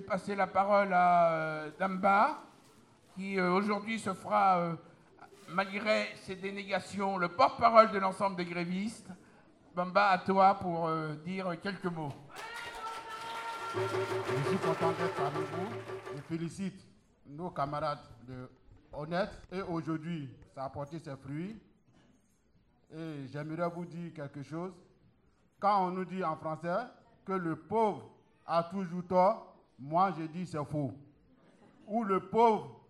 passer la parole à euh, Damba, qui euh, aujourd'hui se fera, euh, malgré ses dénégations, le porte-parole de l'ensemble des grévistes. Bamba, à toi pour dire quelques mots. Je suis content d'être parmi vous. Je félicite nos camarades de Honnête. Et aujourd'hui, ça a porté ses fruits. Et j'aimerais vous dire quelque chose. Quand on nous dit en français que le pauvre a toujours tort, moi je dis c'est faux. Ou le pauvre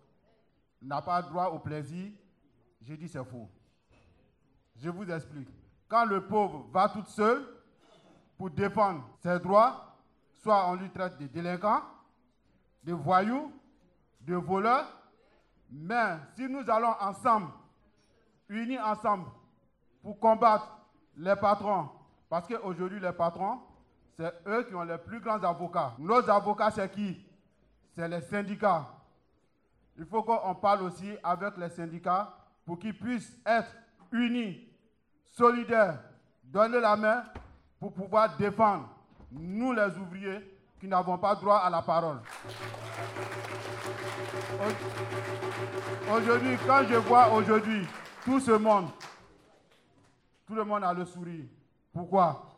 n'a pas droit au plaisir, je dis c'est faux. Je vous explique. Quand le pauvre va tout seul pour défendre ses droits, soit on lui traite de délinquant, de voyou, de voleur, mais si nous allons ensemble, unis ensemble, pour combattre les patrons, parce qu'aujourd'hui les patrons, c'est eux qui ont les plus grands avocats. Nos avocats, c'est qui? C'est les syndicats. Il faut qu'on parle aussi avec les syndicats pour qu'ils puissent être unis, solidaires, donner la main pour pouvoir défendre nous les ouvriers qui n'avons pas droit à la parole. Aujourd'hui, quand je vois aujourd'hui tout ce monde, tout le monde a le sourire. Pourquoi?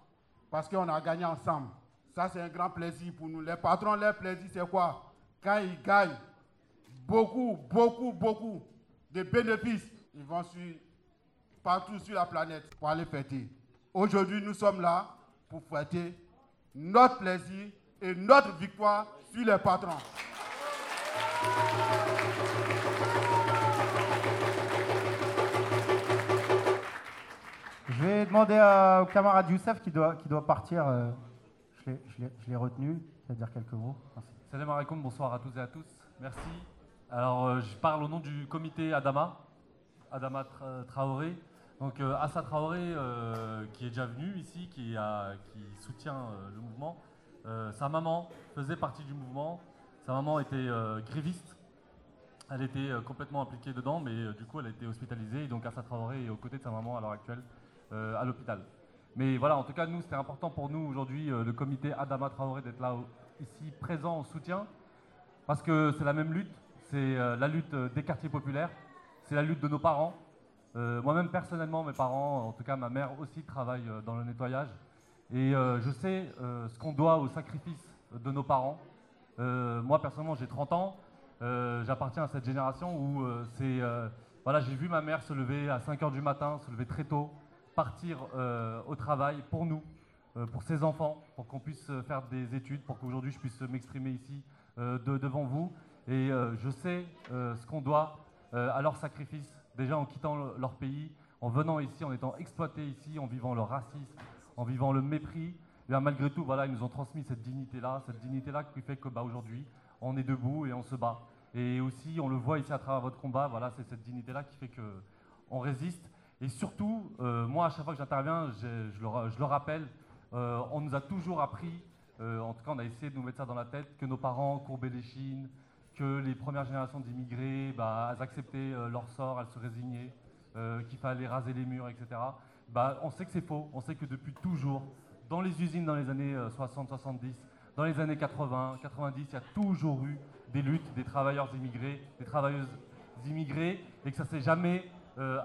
Parce qu'on a gagné ensemble. Ça, c'est un grand plaisir pour nous. Les patrons, leur plaisir, c'est quoi? Quand ils gagnent beaucoup, beaucoup, beaucoup de bénéfices, ils vont sur, partout sur la planète pour aller fêter. Aujourd'hui, nous sommes là pour fêter notre plaisir et notre victoire sur les patrons. Je vais demander au camarade Youssef qui doit, qui doit partir. euh, je l'ai- retenu. Il va dire quelques mots. Merci. Salam alaikum, bonsoir à toutes et à tous. Merci. Alors, euh, je parle au nom du comité Adama, Adama Tra- Traoré. Donc, euh, Assa Traoré, euh, qui est déjà venu ici, qui, a- qui soutient euh, le mouvement. Sa maman faisait partie du mouvement. Sa maman était gréviste. Elle était complètement impliquée dedans, mais du coup, elle a été hospitalisée. Et donc, Assa Traoré est aux côtés de sa maman à l'heure actuelle à l'hôpital. Mais voilà, en tout cas, nous, c'était important pour nous aujourd'hui, euh, le comité Adama Traoré, d'être là ici, présent en soutien, parce que c'est la même lutte. C'est euh, la lutte euh, des quartiers populaires, c'est la lutte de nos parents. Euh, Moi-même, personnellement, mes parents, en tout cas ma mère aussi, travaille euh, dans le nettoyage. Et euh, je sais euh, ce qu'on doit au sacrifice de nos parents. Euh, moi, personnellement, j'ai 30 ans. Euh, J'appartiens à cette génération où euh, c'est. euh, voilà, j'ai vu ma mère se lever à 5 h du matin, se lever très tôt, partir euh, au travail pour nous, euh, pour ses enfants, pour qu'on puisse euh, faire des études, pour qu'aujourd'hui je puisse m'exprimer ici de- devant vous. Et je sais ce qu'on doit à leur sacrifice, déjà en quittant le- leur pays, en venant ici, en étant exploités ici, en vivant le racisme, en vivant le mépris. Et bien, malgré tout, voilà, ils nous ont transmis cette dignité-là, cette dignité-là qui fait que bah, aujourd'hui, on est debout et on se bat. Et aussi, on le voit ici à travers votre combat, voilà, c'est cette dignité-là qui fait que on résiste. Et surtout, euh, moi, à chaque fois que j'interviens, je, le, rappelle, euh, on nous a toujours appris, euh, en tout cas, on a essayé de nous mettre ça dans la tête, que nos parents courbaient les chines, que les premières générations d'immigrés, bah, elles acceptaient leur sort, elles se résignaient, qu'il fallait raser les murs, etc. Bah, on sait que c'est faux. On sait que depuis toujours, dans les usines dans les années 60-70, dans les années 80, 90, il y a toujours eu des luttes des travailleurs immigrés, des travailleuses immigrées, et que ça s'est jamais euh.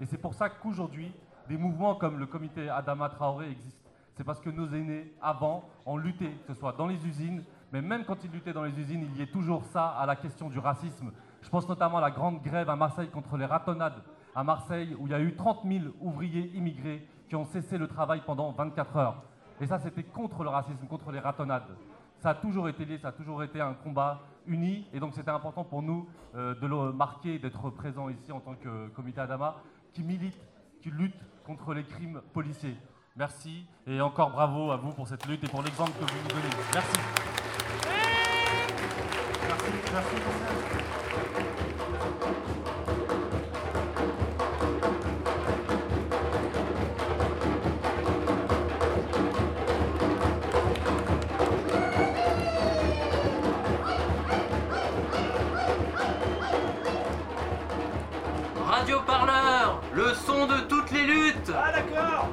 Et c'est pour ça qu'aujourd'hui, des mouvements comme le comité Adama Traoré existent. C'est parce que nos aînés, avant, ont lutté, que ce soit dans les usines, mais même quand ils luttaient dans les usines, il y ait toujours ça à la question du racisme. Je pense notamment à la grande grève à Marseille contre les ratonnades à Marseille, où il y a eu 30 000 ouvriers immigrés qui ont cessé le travail pendant 24 heures. Et ça, c'était contre le racisme, contre les ratonnades. Ça a toujours été lié, ça a toujours été un combat uni, et donc c'était important pour nous euh, de le marquer, d'être présent ici en tant que comité Adama, qui milite, qui lutte contre les crimes policiers. Merci, et encore bravo à vous pour cette lutte et pour l'exemple que vous nous donnez. Merci. Radio Parleur, le son de toutes les luttes. Ah d'accord